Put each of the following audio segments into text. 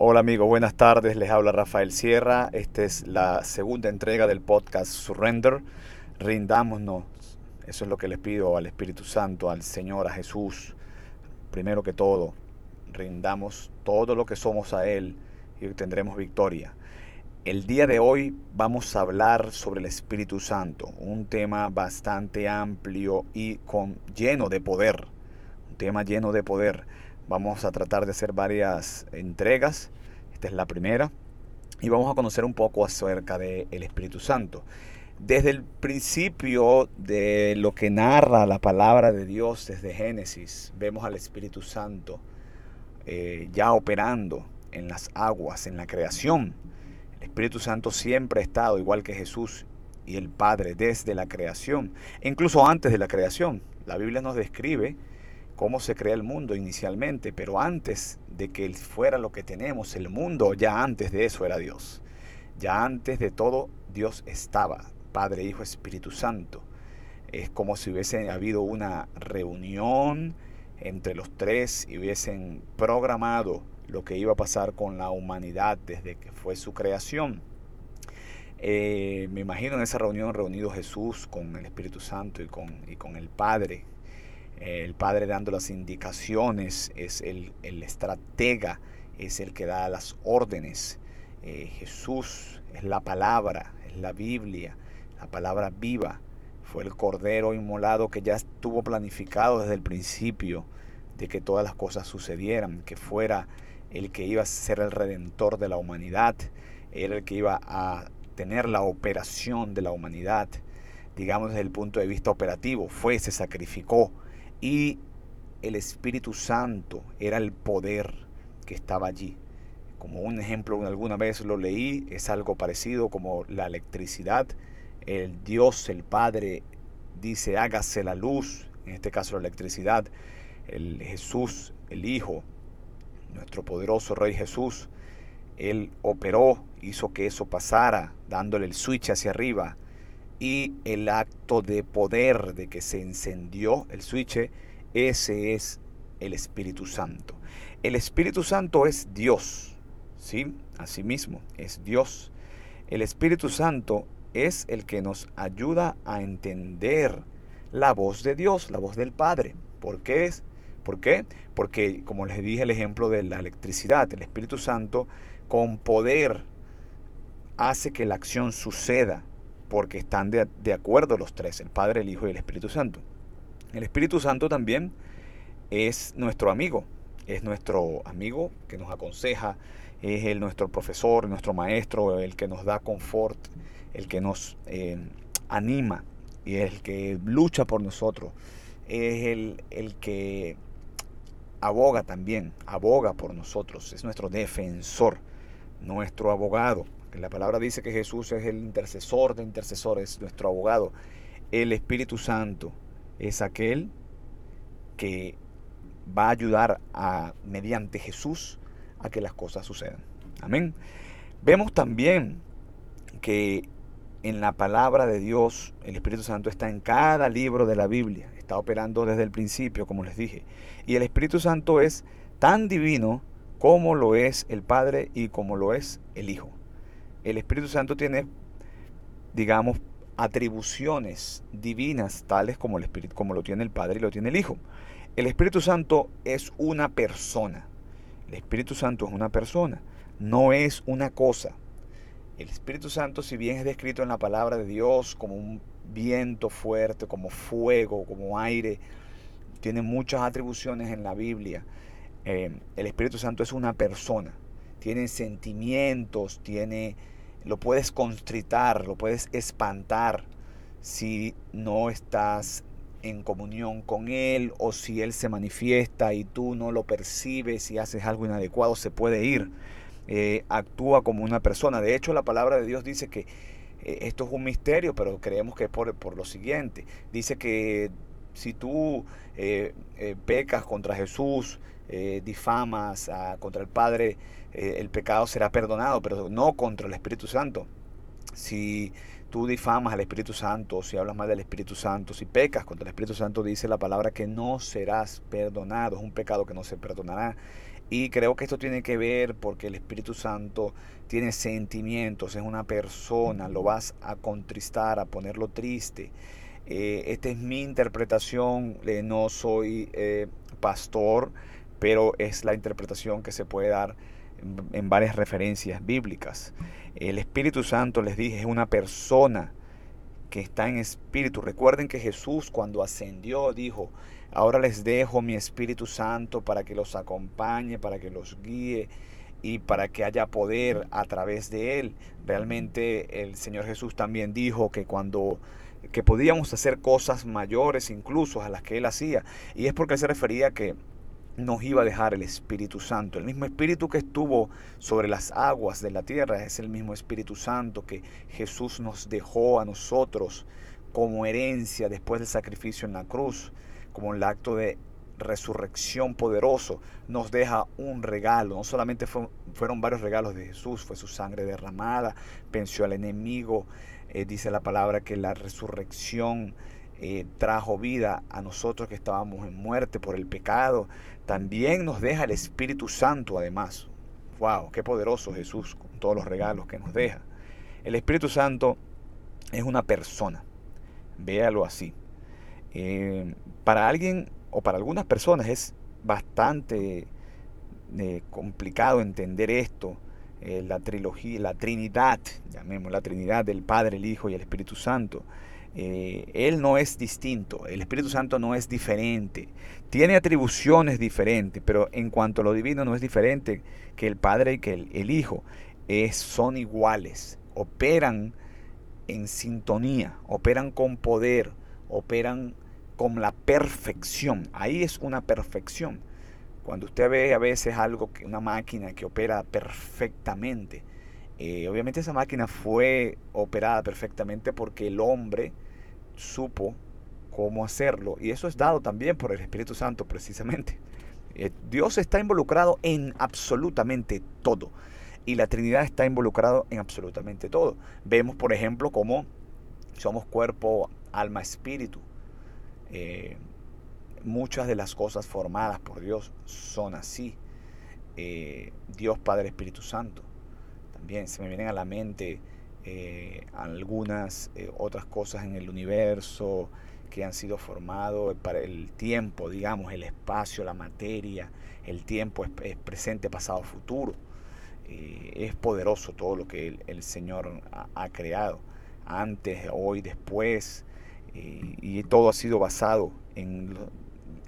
Hola amigos, buenas tardes. Les habla Rafael Sierra. Esta es la segunda entrega del podcast Surrender. Rindámonos. Eso es lo que les pido al Espíritu Santo, al Señor, a Jesús. Primero que todo, rindamos todo lo que somos a Él y tendremos victoria. El día de hoy vamos a hablar sobre el Espíritu Santo, un tema bastante amplio y con, lleno de poder. Tema lleno de poder. Vamos a tratar de hacer varias entregas. Esta es la primera. Y vamos a conocer un poco acerca del Espíritu Santo. Desde el principio de lo que narra la palabra de Dios desde Génesis, vemos al Espíritu Santo eh, ya operando en las aguas, en la creación. El Espíritu Santo siempre ha estado, igual que Jesús y el Padre, desde la creación, incluso antes de la creación. La Biblia nos describe cómo se crea el mundo inicialmente, pero antes de que fuera lo que tenemos, el mundo, ya antes de eso era Dios. Ya antes de todo, Dios estaba, Padre, Hijo, Espíritu Santo. Es como si hubiese habido una reunión entre los tres y hubiesen programado lo que iba a pasar con la humanidad desde que fue su creación. Eh, me imagino en esa reunión reunido Jesús con el Espíritu Santo y con, y con el Padre, el Padre dando las indicaciones, es el, estratega, es el que da las órdenes. Eh, Jesús es la palabra, es la Biblia, la palabra viva. Fue el Cordero inmolado que ya estuvo planificado desde el principio de que todas las cosas sucedieran, que fuera el que iba a ser el redentor de la humanidad, el que iba a tener la operación de la humanidad, digamos desde el punto de vista operativo, fue, se sacrificó, y el Espíritu Santo era el poder que estaba allí. Como un ejemplo, alguna vez lo leí, es algo parecido como la electricidad. El Dios, el Padre, dice, hágase la luz, en este caso la electricidad. El Jesús, el Hijo, nuestro poderoso Rey Jesús, Él operó, hizo que eso pasara, dándole el switch hacia arriba y el acto de poder de que se encendió el switch, ese es el Espíritu Santo. El Espíritu Santo es Dios, ¿sí? Asimismo, es Dios. El Espíritu Santo es el que nos ayuda a entender la voz de Dios, la voz del Padre. ¿Por qué es? ¿Por qué? Porque, como les dije el ejemplo de la electricidad, el Espíritu Santo con poder hace que la acción suceda porque están de, acuerdo los tres, el Padre, el Hijo y el Espíritu Santo. El Espíritu Santo también es nuestro amigo, es nuestro amigo que nos aconseja, es el, nuestro profesor, nuestro maestro, el que nos da confort, el que nos eh, anima y el que lucha por nosotros, es el, el que aboga también, aboga por nosotros, es nuestro defensor, nuestro abogado. La palabra dice que Jesús es el intercesor de intercesores, nuestro abogado. El Espíritu Santo es aquel que va a ayudar a, mediante Jesús a que las cosas sucedan. Amén. Vemos también que en la palabra de Dios el Espíritu Santo está en cada libro de la Biblia. Está operando desde el principio, como les dije. Y el Espíritu Santo es tan divino como lo es el Padre y como lo es el Hijo el Espíritu Santo tiene, digamos, atribuciones divinas tales como, el Espíritu, como lo tiene el Padre y lo tiene el Hijo. El Espíritu Santo es una persona. El Espíritu Santo es una persona, no es una cosa. El Espíritu Santo, si bien es descrito en la palabra de Dios como un viento fuerte, como fuego, como aire, tiene muchas atribuciones en la Biblia. Eh, el Espíritu Santo es una persona tiene sentimientos, tiene, lo puedes constritar, lo puedes espantar si no estás en comunión con Él o si Él se manifiesta y tú no lo percibes y haces algo inadecuado, se puede ir. Eh, actúa como una persona. De hecho, la palabra de Dios dice que eh, esto es un misterio, pero creemos que es por, por lo siguiente. Dice que si tú eh, pecas contra Jesús, difamas contra el Padre, eh, el pecado será perdonado, pero no contra el Espíritu Santo. Si tú difamas al Espíritu Santo, si hablas mal del Espíritu Santo, si pecas contra el Espíritu Santo, dice la palabra que no serás perdonado, es un pecado que no se perdonará. Y creo que esto tiene que ver porque el Espíritu Santo tiene sentimientos, es una persona, lo vas a contristar, a ponerlo triste. Eh, esta es mi interpretación, eh, no soy pastor, pero es la interpretación que se puede dar en varias referencias bíblicas. El Espíritu Santo, les dije, es una persona que está en espíritu. Recuerden que Jesús cuando ascendió dijo, ahora les dejo mi Espíritu Santo para que los acompañe, para que los guíe y para que haya poder a través de él. Realmente el Señor Jesús también dijo que cuando que podíamos hacer cosas mayores incluso a las que él hacía y es porque él se refería que nos iba a dejar el Espíritu Santo. El mismo Espíritu que estuvo sobre las aguas de la tierra es el mismo Espíritu Santo que Jesús nos dejó a nosotros como herencia después del sacrificio en la cruz, como el acto de resurrección poderoso, nos deja un regalo. No solamente fueron varios regalos de Jesús, fue su sangre derramada, venció al enemigo. Eh, dice la palabra que la resurrección eh, trajo vida a nosotros que estábamos en muerte por el pecado. También nos deja el Espíritu Santo además. ¡Wow! ¡Qué poderoso Jesús con todos los regalos que nos deja! El Espíritu Santo es una persona. Véalo así. Eh, para alguien o para algunas personas es bastante eh, complicado entender esto. la trilogía, la Trinidad, llamemos la Trinidad del Padre, el Hijo y el Espíritu Santo. Eh, él no es distinto, el Espíritu Santo no es diferente, tiene atribuciones diferentes, pero en cuanto a lo divino no es diferente que el Padre y que el, Hijo, es, son iguales, operan en sintonía, operan con poder, operan con la perfección, ahí es una perfección. Cuando usted ve a veces algo, que una máquina que opera perfectamente, eh, obviamente esa máquina fue operada perfectamente porque el hombre supo cómo hacerlo. Y eso es dado también por el Espíritu Santo precisamente. Eh, Dios está involucrado en absolutamente todo. Y la Trinidad está involucrado en absolutamente todo. Vemos, por ejemplo, cómo somos cuerpo, alma, espíritu. Eh, muchas de las cosas formadas por Dios son así. Dios Padre Espíritu Santo. También se me vienen a la mente eh, algunas eh, otras cosas en el universo que han sido formados para el tiempo, digamos, el espacio, la materia, el tiempo es, presente, pasado, futuro. Eh, es poderoso todo lo que el, Señor ha, creado, antes, hoy, después, y todo ha sido basado en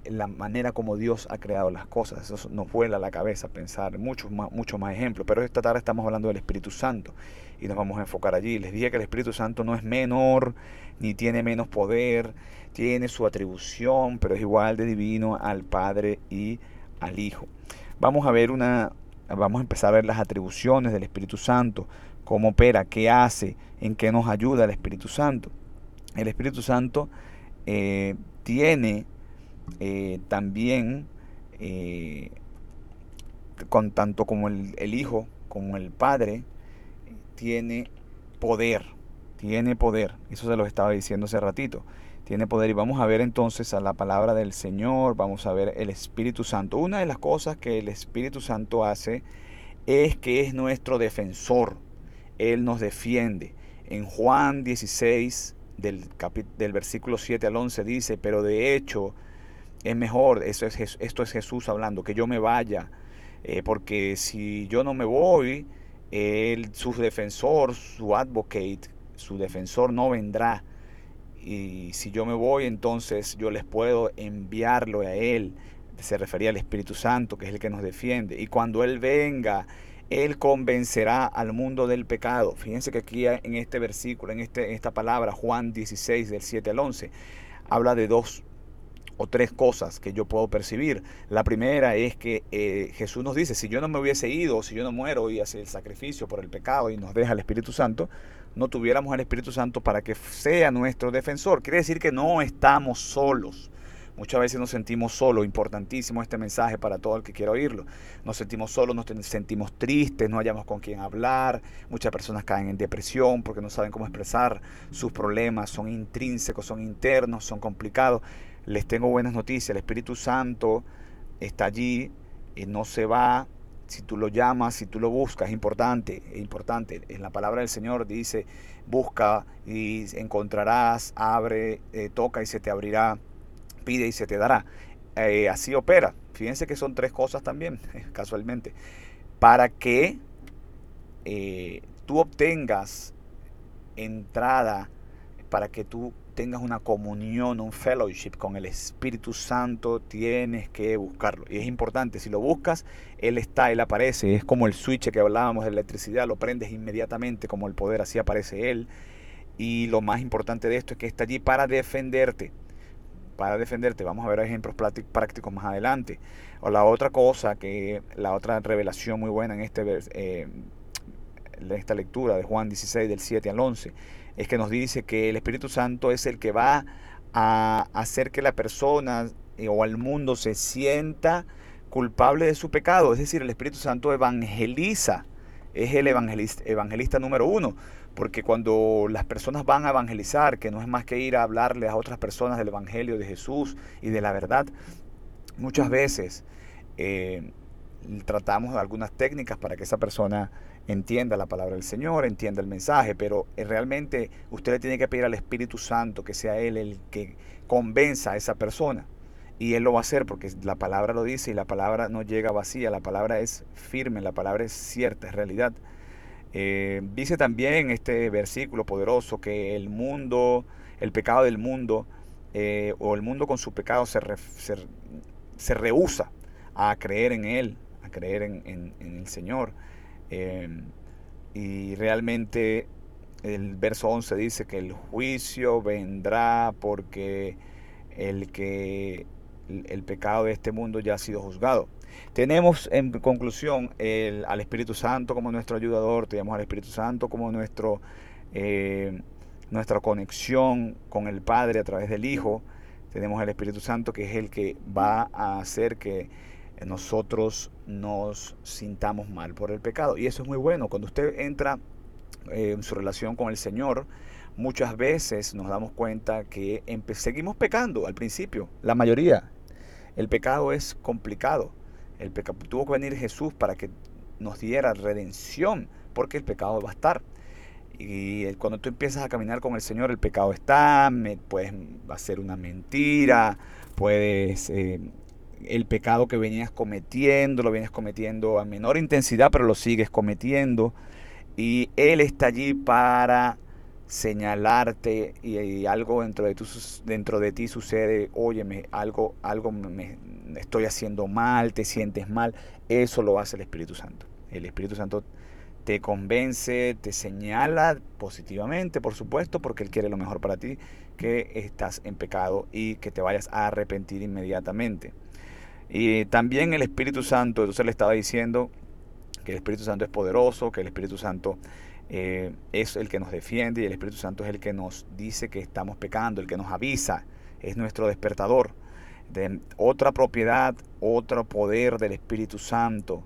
la manera como Dios ha creado las cosas. Eso nos vuela la cabeza pensar muchos más, muchos más ejemplos. Pero esta tarde estamos hablando del Espíritu Santo y nos vamos a enfocar allí. Les dije que el Espíritu Santo no es menor ni tiene menos poder, tiene su atribución, pero es igual de divino al Padre y al Hijo. Vamos a ver una, vamos a empezar a ver las atribuciones del Espíritu Santo, cómo opera, qué hace, en qué nos ayuda el Espíritu Santo. El Espíritu Santo eh, tiene eh, también eh, con tanto como el, Hijo como el Padre tiene poder, tiene poder. Eso se lo estaba diciendo hace ratito. Tiene poder y vamos a ver entonces a la palabra del Señor, vamos a ver el Espíritu Santo. Una de las cosas que el Espíritu Santo hace es que es nuestro defensor. Él nos defiende. En Juan 16, del, del versículo 7 al 11 dice, pero de hecho es mejor, eso es, esto es Jesús hablando, que yo me vaya, eh, porque si yo no me voy, él, su defensor, su advocate, su defensor no vendrá. Y si yo me voy, entonces yo les puedo enviarlo a Él. Se refería al Espíritu Santo, que es el que nos defiende. Y cuando Él venga, Él convencerá al mundo del pecado. Fíjense que aquí en este versículo, en, este, en esta palabra, Juan 16, del 7 al 11, habla de dos o tres cosas que yo puedo percibir. La primera es que eh, Jesús nos dice, si yo no me hubiese ido, si yo no muero y hace el sacrificio por el pecado y nos deja el Espíritu Santo, no tuviéramos al Espíritu Santo para que sea nuestro defensor. Quiere decir que no estamos solos. Muchas veces nos sentimos solos, importantísimo este mensaje para todo el que quiera oírlo. Nos sentimos solos, nos sentimos tristes, no hallamos con quién hablar. Muchas personas caen en depresión porque no saben cómo expresar sus problemas, son intrínsecos, son internos, son complicados. Les tengo buenas noticias, el Espíritu Santo está allí y no se va. Si tú lo llamas, si tú lo buscas, es importante, es importante. En la palabra del Señor dice, busca y encontrarás, abre, eh, toca y se te abrirá, pide y se te dará. Eh, así opera. Fíjense que son tres cosas también, casualmente. Para que eh, tú obtengas entrada, para que tú tengas una comunión, un fellowship con el Espíritu Santo, tienes que buscarlo. Y es importante, si lo buscas, Él está, Él aparece. Es como el switch que hablábamos de electricidad, lo prendes inmediatamente como el poder, así aparece Él. Y lo más importante de esto es que está allí para defenderte. Para defenderte. Vamos a ver ejemplos prácticos más adelante. O la otra cosa, que la otra revelación muy buena en, este, eh, esta lectura de Juan 16, del 7 al 11 es que nos dice que el Espíritu Santo es el que va a hacer que la persona eh, o al mundo se sienta culpable de su pecado. Es decir, el Espíritu Santo evangeliza, es el evangelista, evangelista número uno. Porque cuando las personas van a evangelizar, que no es más que ir a hablarle a otras personas del Evangelio de Jesús y de la verdad, muchas veces eh, tratamos algunas técnicas para que esa persona entienda la palabra del Señor, entienda el mensaje, pero eh, realmente usted le tiene que pedir al Espíritu Santo que sea Él el que convenza a esa persona. Y Él lo va a hacer porque la palabra lo dice y la palabra no llega vacía, la palabra es firme, la palabra es cierta, es realidad. Eh, dice también este versículo poderoso que el mundo, el pecado del mundo, eh, o el mundo con su pecado se, se, rehúsa a creer en Él, a creer en el Señor. Em, y realmente el verso 11 dice que el juicio vendrá porque el que el pecado de este mundo ya ha sido juzgado. Tenemos en conclusión al Espíritu Santo como nuestro ayudador, tenemos al Espíritu Santo como nuestro, eh, nuestra conexión con el Padre a través del Hijo, tenemos al Espíritu Santo que es el que va a hacer que nosotros nos sintamos mal por el pecado. Y eso es muy bueno. Cuando usted entra eh, en su relación con el Señor, muchas veces nos damos cuenta que seguimos pecando al principio, la mayoría. El pecado es complicado. El pecado, tuvo que venir Jesús para que nos diera redención, porque el pecado va a estar. Y cuando tú empiezas a caminar con el Señor, el pecado está, puedes ser una mentira, puedes eh, el pecado que venías cometiendo, lo vienes cometiendo a menor intensidad, pero lo sigues cometiendo. Y Él está allí para señalarte y, algo dentro de, tu, dentro de ti sucede, óyeme, algo, algo me, estoy haciendo mal, te sientes mal, eso lo hace el Espíritu Santo. El Espíritu Santo te convence, te señala positivamente, por supuesto, porque Él quiere lo mejor para ti, que estás en pecado y que te vayas a arrepentir inmediatamente. Y también el Espíritu Santo, entonces le estaba diciendo que el Espíritu Santo es poderoso, que el Espíritu Santo eh, es el que nos defiende y el Espíritu Santo es el que nos dice que estamos pecando, el que nos avisa, es nuestro despertador. De otra propiedad, otro poder del Espíritu Santo,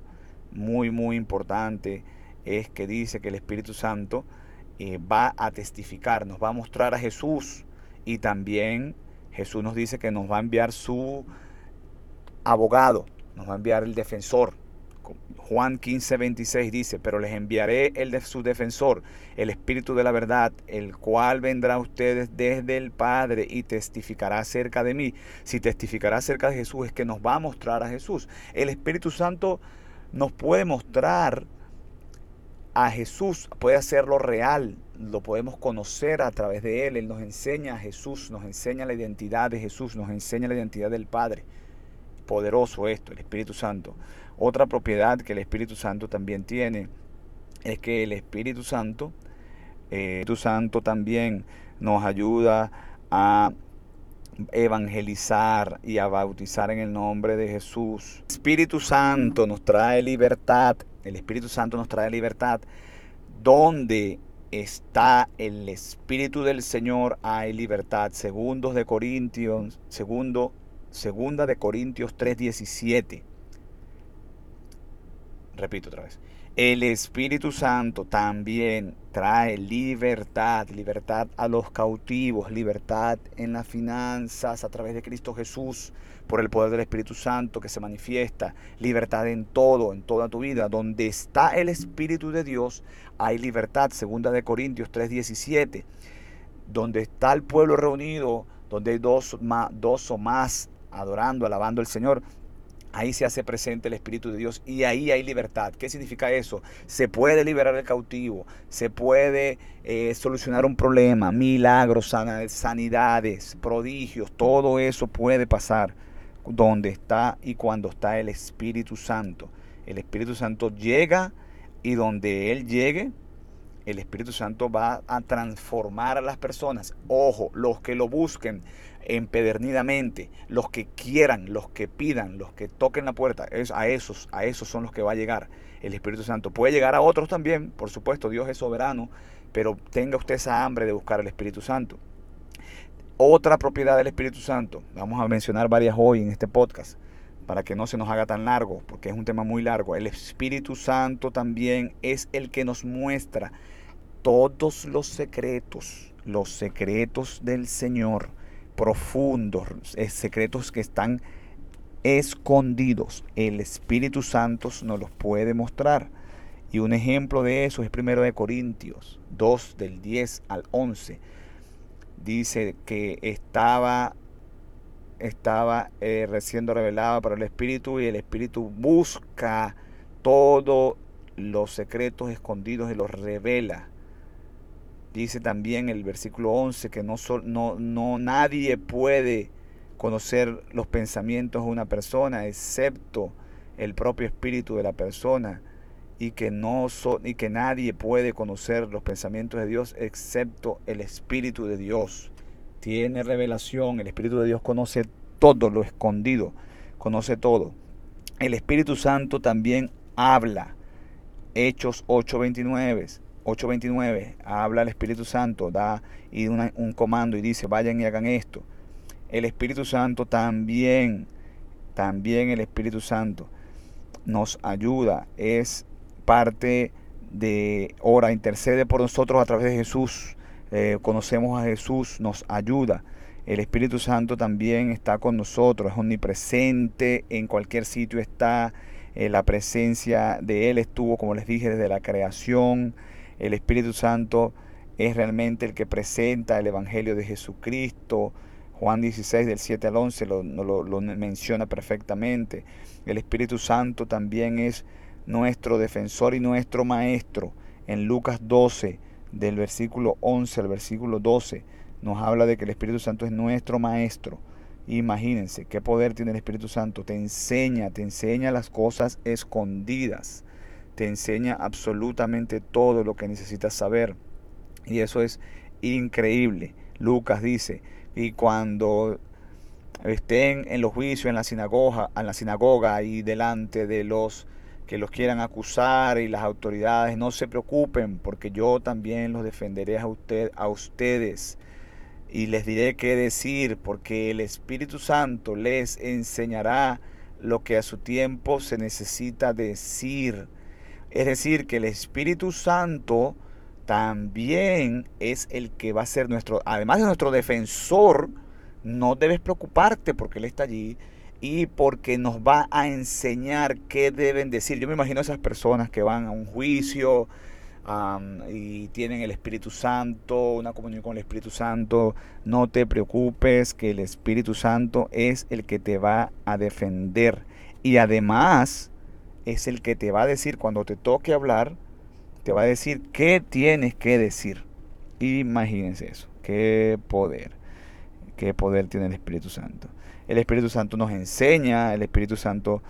muy, muy importante, es que dice que el Espíritu Santo eh, va a testificar, nos va a mostrar a Jesús y también Jesús nos dice que nos va a enviar su abogado, nos va a enviar el defensor. Juan 15, 26 dice, pero les enviaré el de su defensor, el Espíritu de la verdad, el cual vendrá a ustedes desde el Padre y testificará acerca de mí. Si testificará acerca de Jesús es que nos va a mostrar a Jesús. El Espíritu Santo nos puede mostrar a Jesús, puede hacerlo real, lo podemos conocer a través de Él. Él nos enseña a Jesús, nos enseña la identidad de Jesús, nos enseña la identidad del Padre poderoso esto, el Espíritu Santo. Otra propiedad que el Espíritu Santo también tiene es que el Espíritu Santo, el Espíritu Santo también nos ayuda a evangelizar y a bautizar en el nombre de Jesús. El Espíritu Santo nos trae libertad. El Espíritu Santo nos trae libertad. Donde está el Espíritu del Señor hay libertad. Segundos de Corintios, segundo Segunda de Corintios 3:17. Repito otra vez. El Espíritu Santo también trae libertad, libertad a los cautivos, libertad en las finanzas a través de Cristo Jesús, por el poder del Espíritu Santo que se manifiesta, libertad en todo, en toda tu vida. Donde está el Espíritu de Dios, hay libertad, segunda de Corintios 3:17. Donde está el pueblo reunido, donde hay dos, dos o más adorando, alabando al Señor, Ahí se hace presente el Espíritu de Dios y ahí hay libertad. ¿Qué significa eso? Se puede liberar el cautivo, se puede eh, solucionar un problema, milagros, sanidades, prodigios, todo eso puede pasar donde está y cuando está el Espíritu Santo. El Espíritu Santo llega y donde Él llegue, el Espíritu Santo va a transformar a las personas. Ojo, los que lo busquen empedernidamente, los que quieran, los que pidan, los que toquen la puerta, es a esos, a esos son los que va a llegar el Espíritu Santo. Puede llegar a otros también, por supuesto, Dios es soberano, pero tenga usted esa hambre de buscar el Espíritu Santo. Otra propiedad del Espíritu Santo, vamos a mencionar varias hoy en este podcast, para que no se nos haga tan largo, porque es un tema muy largo. El Espíritu Santo también es el que nos muestra todos los secretos, los secretos del Señor, profundos, eh, secretos que están escondidos. El Espíritu Santo nos los puede mostrar. Y un ejemplo de eso es primero de Corintios 2 del 10 al 11. Dice que estaba estaba eh, recién revelada para el Espíritu y el Espíritu busca todos los secretos escondidos y los revela. Dice también el versículo 11 que no, no, no nadie puede conocer los pensamientos de una persona excepto el propio espíritu de la persona y que no y que nadie puede conocer los pensamientos de Dios excepto el espíritu de Dios. Tiene revelación, el espíritu de Dios conoce todo lo escondido, conoce todo. El Espíritu Santo también habla. Hechos 8:29 8.29, habla el Espíritu Santo, da y un comando y dice, vayan y hagan esto. El Espíritu Santo también, también el Espíritu Santo nos ayuda, es parte de, ora, intercede por nosotros a través de Jesús. Eh, conocemos a Jesús, nos ayuda. El Espíritu Santo también está con nosotros, es omnipresente, en cualquier sitio está. Eh, la presencia de Él estuvo, como les dije, desde la creación. El Espíritu Santo es realmente el que presenta el Evangelio de Jesucristo. Juan 16 del 7 al 11 lo, lo, menciona perfectamente. El Espíritu Santo también es nuestro defensor y nuestro maestro. En Lucas 12, del versículo 11 al versículo 12, nos habla de que el Espíritu Santo es nuestro maestro. Imagínense qué poder tiene el Espíritu Santo. Te enseña, te enseña las cosas escondidas te enseña absolutamente todo lo que necesitas saber. Y eso es increíble. Lucas dice, y cuando estén en los juicios en la sinagoga, en la sinagoga y delante de los que los quieran acusar y las autoridades, no se preocupen, porque yo también los defenderé a, usted, a ustedes y les diré qué decir, porque el Espíritu Santo les enseñará lo que a su tiempo se necesita decir. Es decir, que el Espíritu Santo también es el que va a ser nuestro, además de nuestro defensor, no debes preocuparte porque Él está allí y porque nos va a enseñar qué deben decir. Yo me imagino esas personas que van a un juicio y tienen el Espíritu Santo, una comunión con el Espíritu Santo. No te preocupes que el Espíritu Santo es el que te va a defender. Y además es el que te va a decir cuando te toque hablar, te va a decir qué tienes que decir. Imagínense eso, qué poder, qué poder tiene el Espíritu Santo. El Espíritu Santo nos enseña, el Espíritu Santo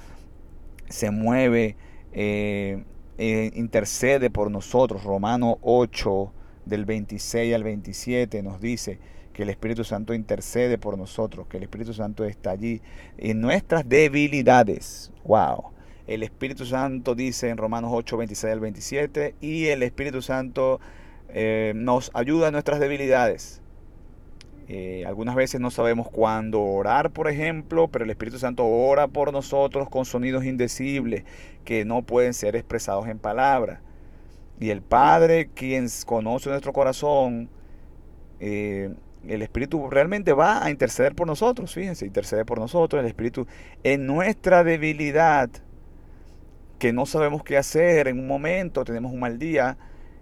se mueve, eh, eh, intercede por nosotros. Romano 8, del 26 al 27, nos dice que el Espíritu Santo intercede por nosotros, que el Espíritu Santo está allí en nuestras debilidades. ¡Wow! El Espíritu Santo dice en Romanos 8, 26 al 27, y el Espíritu Santo eh, nos ayuda en nuestras debilidades. Eh, algunas veces no sabemos cuándo orar, por ejemplo, pero el Espíritu Santo ora por nosotros con sonidos indecibles que no pueden ser expresados en palabras. Y el Padre, quien conoce nuestro corazón, eh, el Espíritu realmente va a interceder por nosotros, fíjense, intercede por nosotros, el Espíritu en nuestra debilidad, que no sabemos qué hacer en un momento, tenemos un mal día,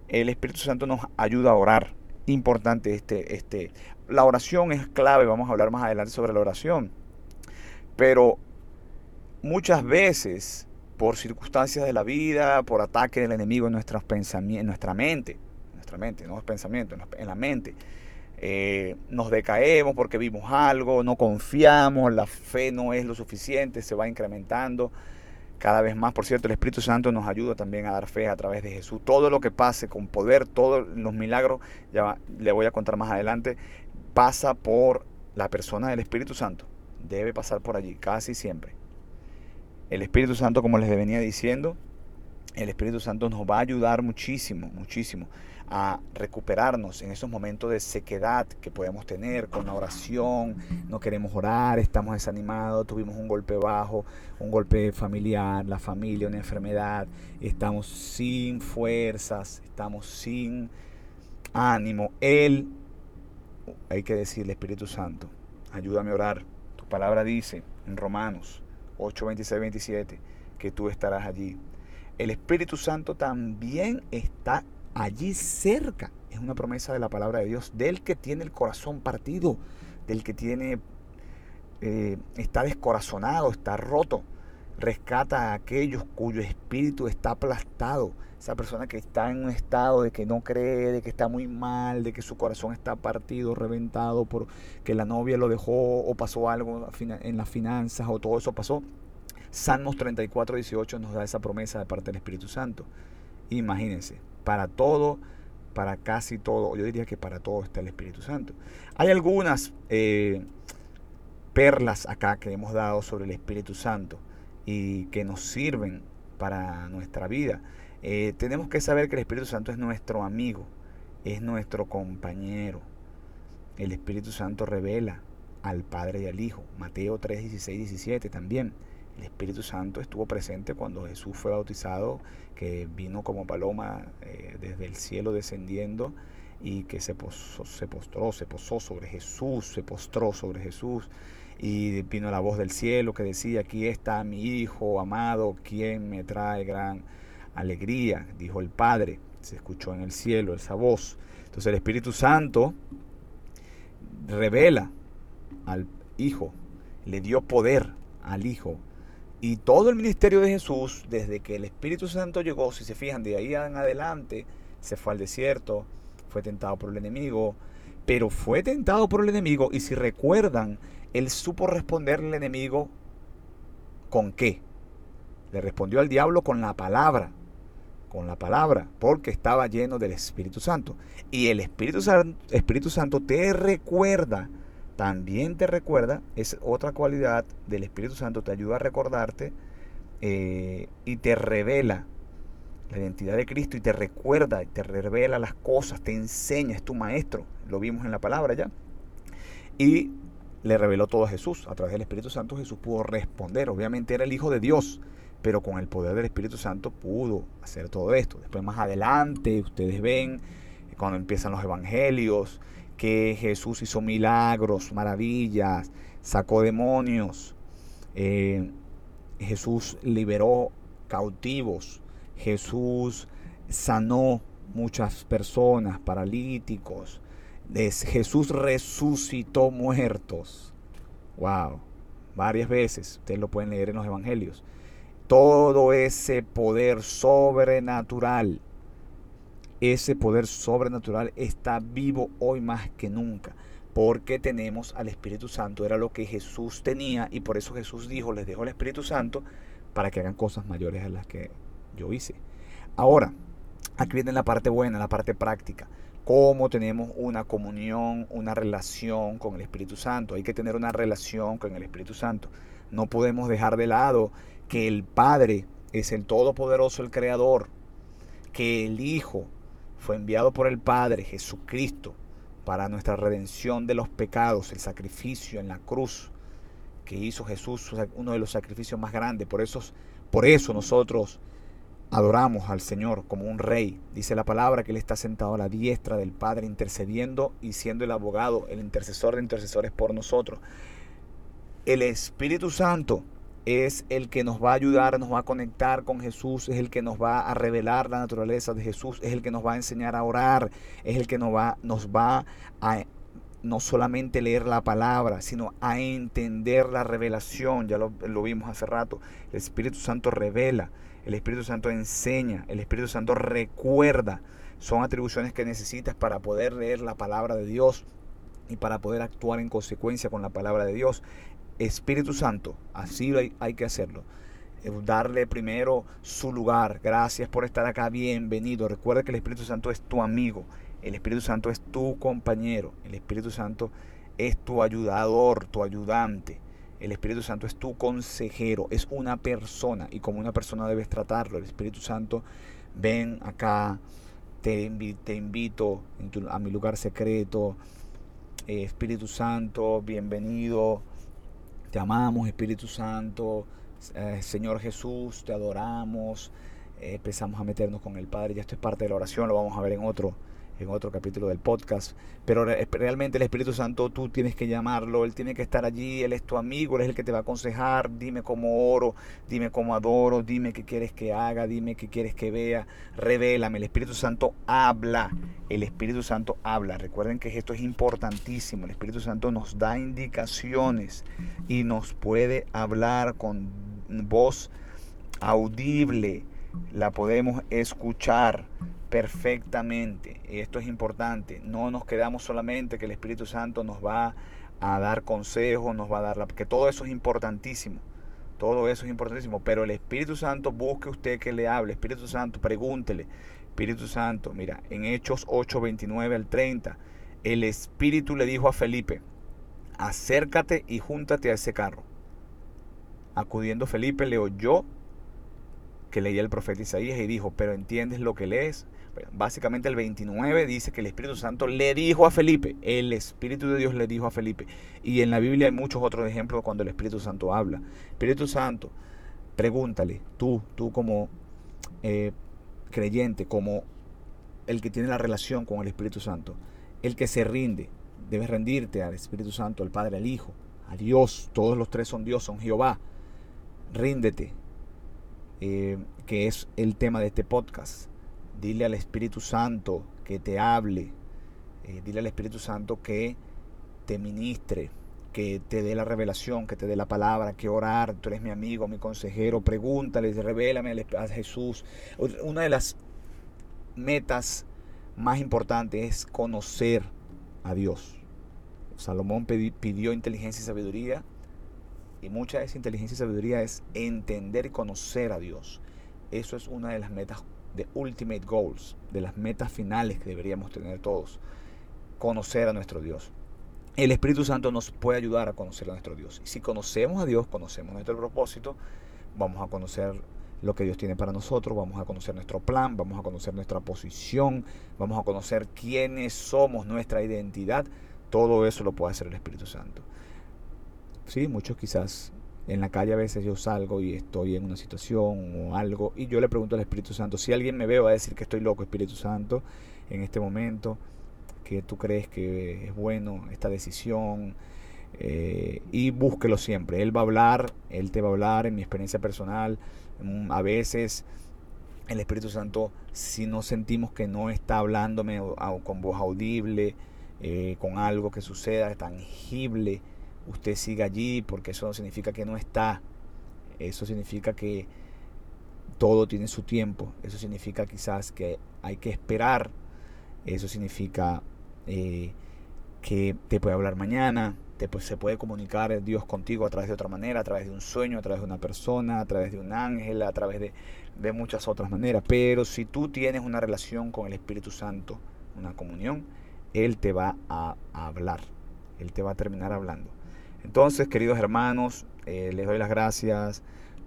el Espíritu Santo nos ayuda a orar. Importante este, este. La oración es clave, vamos a hablar más adelante sobre la oración. Pero muchas veces, por circunstancias de la vida, por ataque del enemigo en, nuestros en nuestra mente, en nuestra mente, no es pensamiento, en la mente, eh, nos decaemos porque vimos algo, no confiamos, la fe no es lo suficiente, se va incrementando cada vez más. Por cierto, el Espíritu Santo nos ayuda también a dar fe a través de Jesús. Todo lo que pase con poder, todos los milagros, ya le voy a contar más adelante, pasa por la persona del Espíritu Santo. Debe pasar por allí, casi siempre. El Espíritu Santo, como les venía diciendo, el Espíritu Santo nos va a ayudar muchísimo, muchísimo a recuperarnos en esos momentos de sequedad que podemos tener con la oración, no queremos orar, estamos desanimados, tuvimos un golpe bajo, un golpe familiar, la familia, una enfermedad, estamos sin fuerzas, estamos sin ánimo. Él, hay que decirle, Espíritu Santo, ayúdame a orar. Tu palabra dice en Romanos 8, 26, 27 que tú estarás allí. El Espíritu Santo también está allí cerca. Es una promesa de la palabra de Dios, del que tiene el corazón partido, del que tiene, eh, está descorazonado, está roto. Rescata a aquellos cuyo espíritu está aplastado. Esa persona que está en un estado de que no cree, de que está muy mal, de que su corazón está partido, reventado, por que la novia lo dejó o pasó algo en las finanzas o todo eso pasó. Salmos 34, 18 nos da esa promesa de parte del Espíritu Santo. Imagínense, para todo, para casi todo, yo diría que para todo está el Espíritu Santo. Hay algunas eh, perlas acá que hemos dado sobre el Espíritu Santo y que nos sirven para nuestra vida. Eh, tenemos que saber que el Espíritu Santo es nuestro amigo, es nuestro compañero. El Espíritu Santo revela al Padre y al Hijo. Mateo 3, 16, 17 también. El Espíritu Santo estuvo presente cuando Jesús fue bautizado, que vino como paloma eh, desde el cielo descendiendo y que se, se postró, se posó sobre Jesús, se postró sobre Jesús. Y vino la voz del cielo que decía, aquí está mi Hijo amado, quien me trae gran alegría, dijo el Padre. Se escuchó en el cielo esa voz. Entonces el Espíritu Santo revela al Hijo, le dio poder al Hijo y todo el ministerio de Jesús, desde que el Espíritu Santo llegó, si se fijan, de ahí en adelante, se fue al desierto, fue tentado por el enemigo, pero fue tentado por el enemigo y si recuerdan, él supo responderle al enemigo con qué. Le respondió al diablo con la palabra, con la palabra, porque estaba lleno del Espíritu Santo. Y el Espíritu, Espíritu Santo te recuerda también te recuerda, es otra cualidad del Espíritu Santo, te ayuda a recordarte eh, y te revela la identidad de Cristo y te recuerda, y te revela las cosas, te enseña, es tu maestro, lo vimos en la palabra ya. Y le reveló todo a Jesús, a través del Espíritu Santo Jesús pudo responder, obviamente era el Hijo de Dios, pero con el poder del Espíritu Santo pudo hacer todo esto. Después más adelante ustedes ven cuando empiezan los evangelios, que Jesús hizo milagros, maravillas, sacó demonios, eh, Jesús liberó cautivos, Jesús sanó muchas personas, paralíticos, Jesús resucitó muertos. Wow, varias veces, ustedes lo pueden leer en los evangelios. Todo ese poder sobrenatural ese poder sobrenatural está vivo hoy más que nunca. Porque tenemos al Espíritu Santo. Era lo que Jesús tenía y por eso Jesús dijo, les dejo el Espíritu Santo para que hagan cosas mayores a las que yo hice. Ahora, aquí viene la parte buena, la parte práctica. Cómo tenemos una comunión, una relación con el Espíritu Santo. Hay que tener una relación con el Espíritu Santo. No podemos dejar de lado que el Padre es el Todopoderoso, el Creador, que el Hijo fue enviado por el Padre Jesucristo para nuestra redención de los pecados, el sacrificio en la cruz que hizo Jesús, uno de los sacrificios más grandes. Por eso, por eso nosotros adoramos al Señor como un rey. Dice la palabra que Él está sentado a la diestra del Padre intercediendo y siendo el abogado, el intercesor de intercesores por nosotros. El Espíritu Santo es el que nos va a ayudar, nos va a conectar con Jesús, es el que nos va a revelar la naturaleza de Jesús, es el que nos va a enseñar a orar, es el que nos va, nos va a no solamente leer la palabra, sino a entender la revelación. Ya lo, lo, vimos hace rato. El Espíritu Santo revela, el Espíritu Santo enseña, el Espíritu Santo recuerda. Son atribuciones que necesitas para poder leer la palabra de Dios y para poder actuar en consecuencia con la palabra de Dios. Espíritu Santo, así hay, hay que hacerlo darle primero su lugar. Gracias por estar acá, bienvenido. Recuerda que el Espíritu Santo es tu amigo, el Espíritu Santo es tu compañero, el Espíritu Santo es tu ayudador, tu ayudante. El Espíritu Santo es tu consejero, es una persona y como una persona debes tratarlo. El Espíritu Santo, ven acá, te, te invito a mi lugar secreto. Eh, Espíritu Santo, bienvenido. Te amamos, Espíritu Santo. Eh, Señor Jesús, te adoramos. Eh, empezamos a meternos con el Padre. Ya esto es parte de la oración, lo vamos a ver en otro en otro capítulo del podcast. Pero realmente el Espíritu Santo tú tienes que llamarlo, Él tiene que estar allí, Él es tu amigo, Él es el que te va a aconsejar, dime cómo oro, dime cómo adoro, dime qué quieres que haga, dime qué quieres que vea, revélame. El Espíritu Santo habla, el Espíritu Santo habla. Recuerden que esto es importantísimo, el Espíritu Santo nos da indicaciones y nos puede hablar con voz audible, la podemos escuchar perfectamente. Esto es importante. No nos quedamos solamente que el Espíritu Santo nos va a dar consejos, nos va a dar la... que todo eso es importantísimo. Todo eso es importantísimo. Pero el Espíritu Santo busque usted que le hable. Espíritu Santo, pregúntele. Espíritu Santo, mira, en Hechos 8, 29 al 30, el Espíritu le dijo a Felipe, acércate y júntate a ese carro. Acudiendo Felipe le oyó que leía el profeta Isaías y dijo, pero ¿entiendes lo que lees? Básicamente el 29 dice que el Espíritu Santo le dijo a Felipe, el Espíritu de Dios le dijo a Felipe. Y en la Biblia hay muchos otros ejemplos cuando el Espíritu Santo habla. Espíritu Santo, pregúntale, tú, tú como eh, creyente, como el que tiene la relación con el Espíritu Santo, el que se rinde, debes rendirte al Espíritu Santo, al Padre, al Hijo, a Dios, todos los tres son Dios, son Jehová. Ríndete, eh, que es el tema de este podcast Dile al Espíritu Santo que te hable. Eh, dile al Espíritu Santo que te ministre, que te dé la revelación, que te dé la palabra, que orar. Tú eres mi amigo, mi consejero. Pregúntale, revélame a Jesús. Una de las metas más importantes es conocer a Dios. Salomón pidió inteligencia y sabiduría. Y mucha de esa inteligencia y sabiduría es entender y conocer a Dios. Eso es una de las metas de ultimate goals, de las metas finales que deberíamos tener todos. Conocer a nuestro Dios. El Espíritu Santo nos puede ayudar a conocer a nuestro Dios. Si conocemos a Dios, conocemos nuestro propósito, vamos a conocer lo que Dios tiene para nosotros, vamos a conocer nuestro plan, vamos a conocer nuestra posición, vamos a conocer quiénes somos, nuestra identidad. Todo eso lo puede hacer el Espíritu Santo. Sí, muchos quizás en la calle a veces yo salgo y estoy en una situación o algo y yo le pregunto al Espíritu Santo, si alguien me ve va a decir que estoy loco, Espíritu Santo, en este momento, que tú crees que es bueno esta decisión eh, y búsquelo siempre. Él va a hablar, Él te va a hablar en mi experiencia personal. Mm, a veces el Espíritu Santo, si no sentimos que no está hablándome con voz audible, eh, con algo que suceda tangible, usted siga allí, porque eso no significa que no está. Eso significa que todo tiene su tiempo. Eso significa quizás que hay que esperar. Eso significa eh, que te puede hablar mañana. Te, se puede comunicar Dios contigo a través de otra manera, a través de un sueño, a través de una persona, a través de un ángel, a través de, de muchas otras maneras. Pero si tú tienes una relación con el Espíritu Santo, una comunión, Él te va a hablar. Él te va a terminar hablando. Entonces, queridos hermanos, eh, les doy las gracias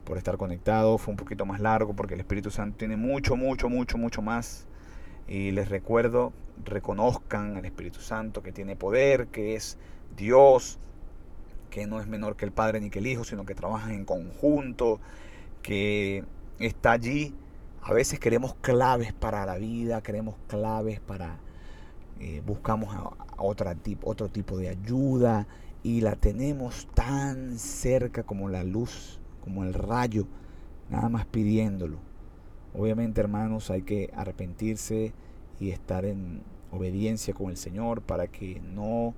por estar conectados. Fue un poquito más largo porque el Espíritu Santo tiene mucho, mucho, mucho, mucho más Y les recuerdo, reconozcan al Espíritu Santo que tiene poder, que es Dios, que no es menor que el Padre ni que el Hijo, sino que trabajan en conjunto, que está allí. A veces queremos claves para la vida, queremos claves para... Eh, buscamos otro tipo de ayuda y la tenemos tan cerca como la luz, como el rayo, nada más pidiéndolo. Obviamente, hermanos, hay que arrepentirse y estar en obediencia con el Señor para que no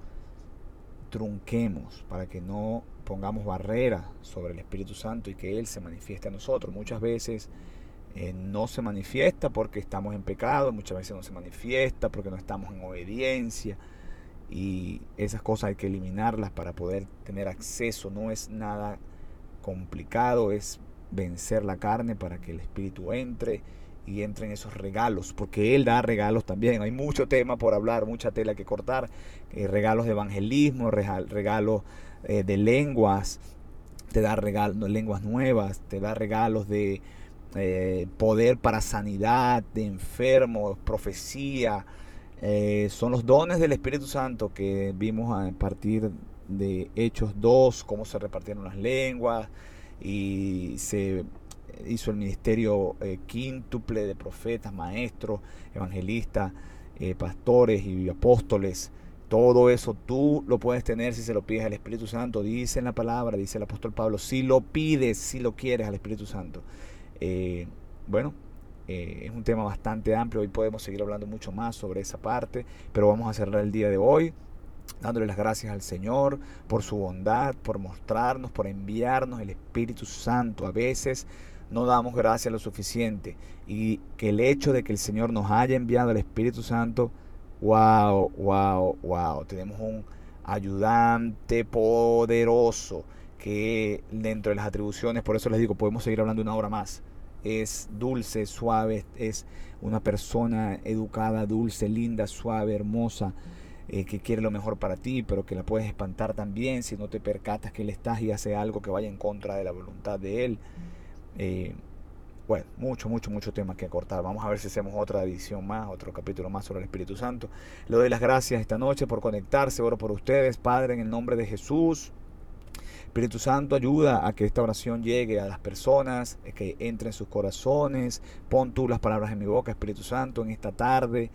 trunquemos, para que no pongamos barreras sobre el Espíritu Santo y que Él se manifieste a nosotros. Muchas veces eh, no se manifiesta porque estamos en pecado, muchas veces no se manifiesta porque no estamos en obediencia y esas cosas hay que eliminarlas para poder tener acceso. No es nada complicado, es vencer la carne para que el Espíritu entre y entren esos regalos, porque Él da regalos también. Hay mucho tema por hablar, mucha tela que cortar, eh, regalos de evangelismo, regalos eh, de lenguas, te da regalos, lenguas nuevas, te da regalos de eh, poder para sanidad, de enfermos, profecía. Son los dones del Espíritu Santo que vimos a partir de Hechos 2, cómo se repartieron las lenguas y se hizo el ministerio eh, quíntuple de profetas, maestros, evangelistas, eh, pastores y apóstoles. Todo eso tú lo puedes tener si se lo pides al Espíritu Santo. Dice en la palabra, dice el apóstol Pablo, si lo pides, si lo quieres al Espíritu Santo. Eh, es un tema bastante amplio. Hoy podemos seguir hablando mucho más sobre esa parte, pero vamos a cerrar el día de hoy dándole las gracias al Señor por su bondad, por mostrarnos, por enviarnos el Espíritu Santo. A veces no damos gracias lo suficiente. Y que el hecho de que el Señor nos haya enviado el Espíritu Santo, wow, wow, wow. Tenemos un ayudante poderoso que dentro de las atribuciones, por eso les digo, podemos seguir hablando una hora más. Es dulce, suave, es una persona educada, dulce, linda, suave, hermosa. Eh, que quiere lo mejor para ti, pero que la puedes espantar también si no te percatas que Él está y hace algo que vaya en contra de la voluntad de Él. Eh, bueno, mucho, mucho, mucho tema que cortar. Vamos a ver si hacemos otra edición más, otro capítulo más sobre el Espíritu Santo. Le doy las gracias esta noche por conectarse. Oro por ustedes, Padre, en el nombre de Jesús. Espíritu Santo, ayuda a que esta oración llegue a las personas, eh, que entre en sus corazones. Pon tú las palabras en mi boca, Espíritu Santo, en esta tarde.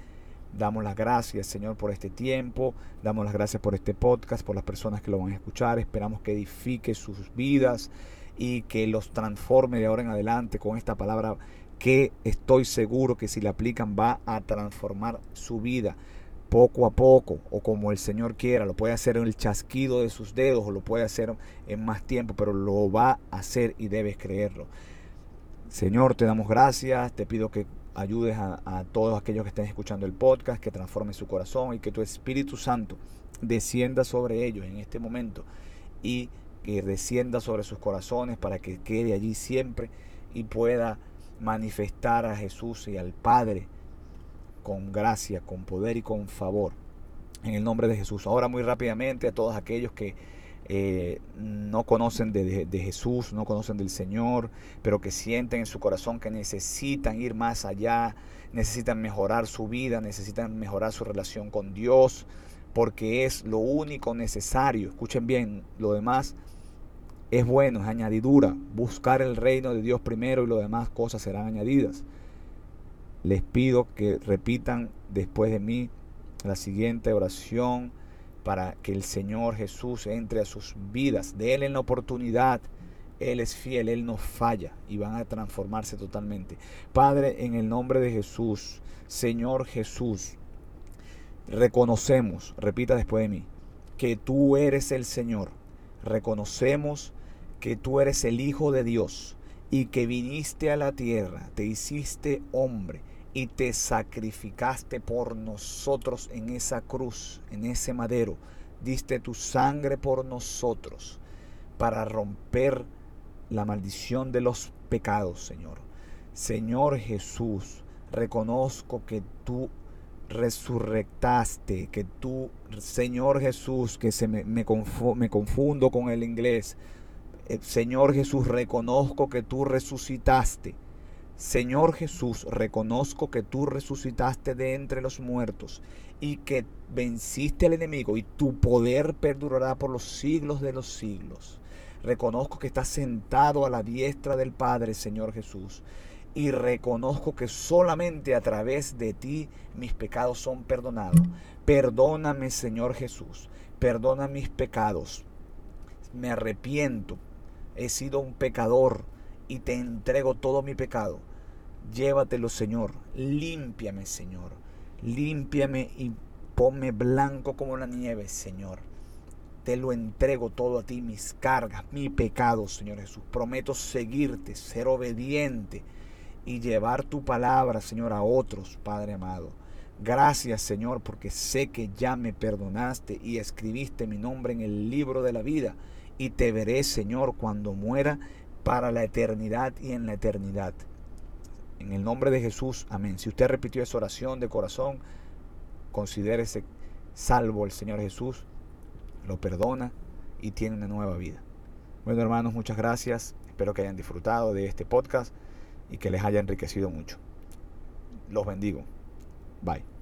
Damos las gracias, Señor, por este tiempo. Damos las gracias por este podcast, por las personas que lo van a escuchar. Esperamos que edifique sus vidas y que los transforme de ahora en adelante con esta palabra que estoy seguro que si la aplican va a transformar su vida poco a poco o como el Señor quiera. Lo puede hacer en el chasquido de sus dedos o lo puede hacer en más tiempo, pero lo va a hacer y debes creerlo. Señor, te damos gracias, te pido que ayudes a, todos aquellos que estén escuchando el podcast, que transforme su corazón y que tu Espíritu Santo descienda sobre ellos en este momento y que descienda sobre sus corazones para que quede allí siempre y pueda manifestar a Jesús y al Padre con gracia, con poder y con favor. En el nombre de Jesús. Ahora muy rápidamente a todos aquellos que eh, no conocen de, de, Jesús, no conocen del Señor, pero que sienten en su corazón que necesitan ir más allá, necesitan mejorar su vida, necesitan mejorar su relación con Dios, porque es lo único necesario. Escuchen bien, lo demás es bueno, es añadidura. Buscar el reino de Dios primero y lo demás cosas serán añadidas. Les pido que repitan después de mí la siguiente oración para que el Señor Jesús entre a sus vidas. Denle la oportunidad. Él es fiel, Él no falla y van a transformarse totalmente. Padre, en el nombre de Jesús, Señor Jesús, reconocemos, repita después de mí, que tú eres el Señor. Reconocemos que tú eres el Hijo de Dios y que viniste a la tierra, te hiciste hombre y te sacrificaste por nosotros en esa cruz, en ese madero. Diste tu sangre por nosotros para romper la maldición de los pecados, Señor. Señor Jesús, reconozco que tú resurrectaste, que tú, Señor Jesús, que se me, me, me confundo con el inglés, eh, Señor Jesús, reconozco que tú resucitaste Señor Jesús, reconozco que tú resucitaste de entre los muertos y que venciste al enemigo y tu poder perdurará por los siglos de los siglos. Reconozco que estás sentado a la diestra del Padre, Señor Jesús. Y reconozco que solamente a través de ti mis pecados son perdonados. Perdóname, Señor Jesús. Perdona mis pecados. Me arrepiento. He sido un pecador y te entrego todo mi pecado. Llévatelo, Señor. Límpiame, Señor. Límpiame y ponme blanco como la nieve, Señor. Te lo entrego todo a ti, mis cargas, mi pecado, Señor Jesús. Prometo seguirte, ser obediente y llevar tu palabra, Señor, a otros, Padre amado. Gracias, Señor, porque sé que ya me perdonaste y escribiste mi nombre en el libro de la vida. Y te veré, Señor, cuando muera para la eternidad y en la eternidad. En el nombre de Jesús, amén. Si usted repitió esa oración de corazón, considérese salvo el Señor Jesús lo perdona y tiene una nueva vida. Bueno hermanos, muchas gracias. Espero que hayan disfrutado de este podcast y que les haya enriquecido mucho. Los bendigo. Bye.